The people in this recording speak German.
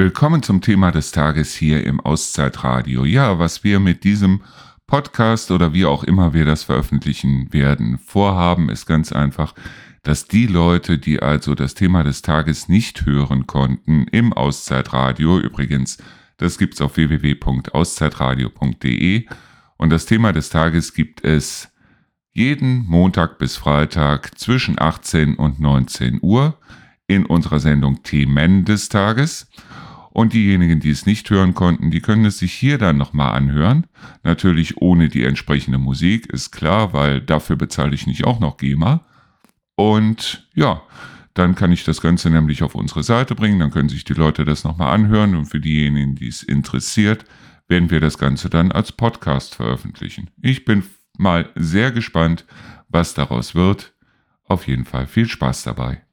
Willkommen zum Thema des Tages hier im Auszeitradio. Ja, was wir mit diesem Podcast oder wie auch immer wir das veröffentlichen werden, vorhaben, ist ganz einfach, dass die Leute, die also das Thema des Tages nicht hören konnten, im Auszeitradio, übrigens, das gibt's auf www.auszeitradio.de und das Thema des Tages gibt es jeden Montag bis Freitag zwischen 18 und 19 Uhr in unserer Sendung Themen des Tages. Und diejenigen, die es nicht hören konnten, die können es sich hier dann nochmal anhören. Natürlich ohne die entsprechende Musik, ist klar, weil dafür bezahle ich nicht auch noch GEMA. Und ja, dann kann ich das Ganze nämlich auf unsere Seite bringen, dann können sich die Leute das nochmal anhören und für diejenigen, die es interessiert, werden wir das Ganze dann als Podcast veröffentlichen. Ich bin mal sehr gespannt, was daraus wird. Auf jeden Fall viel Spaß dabei.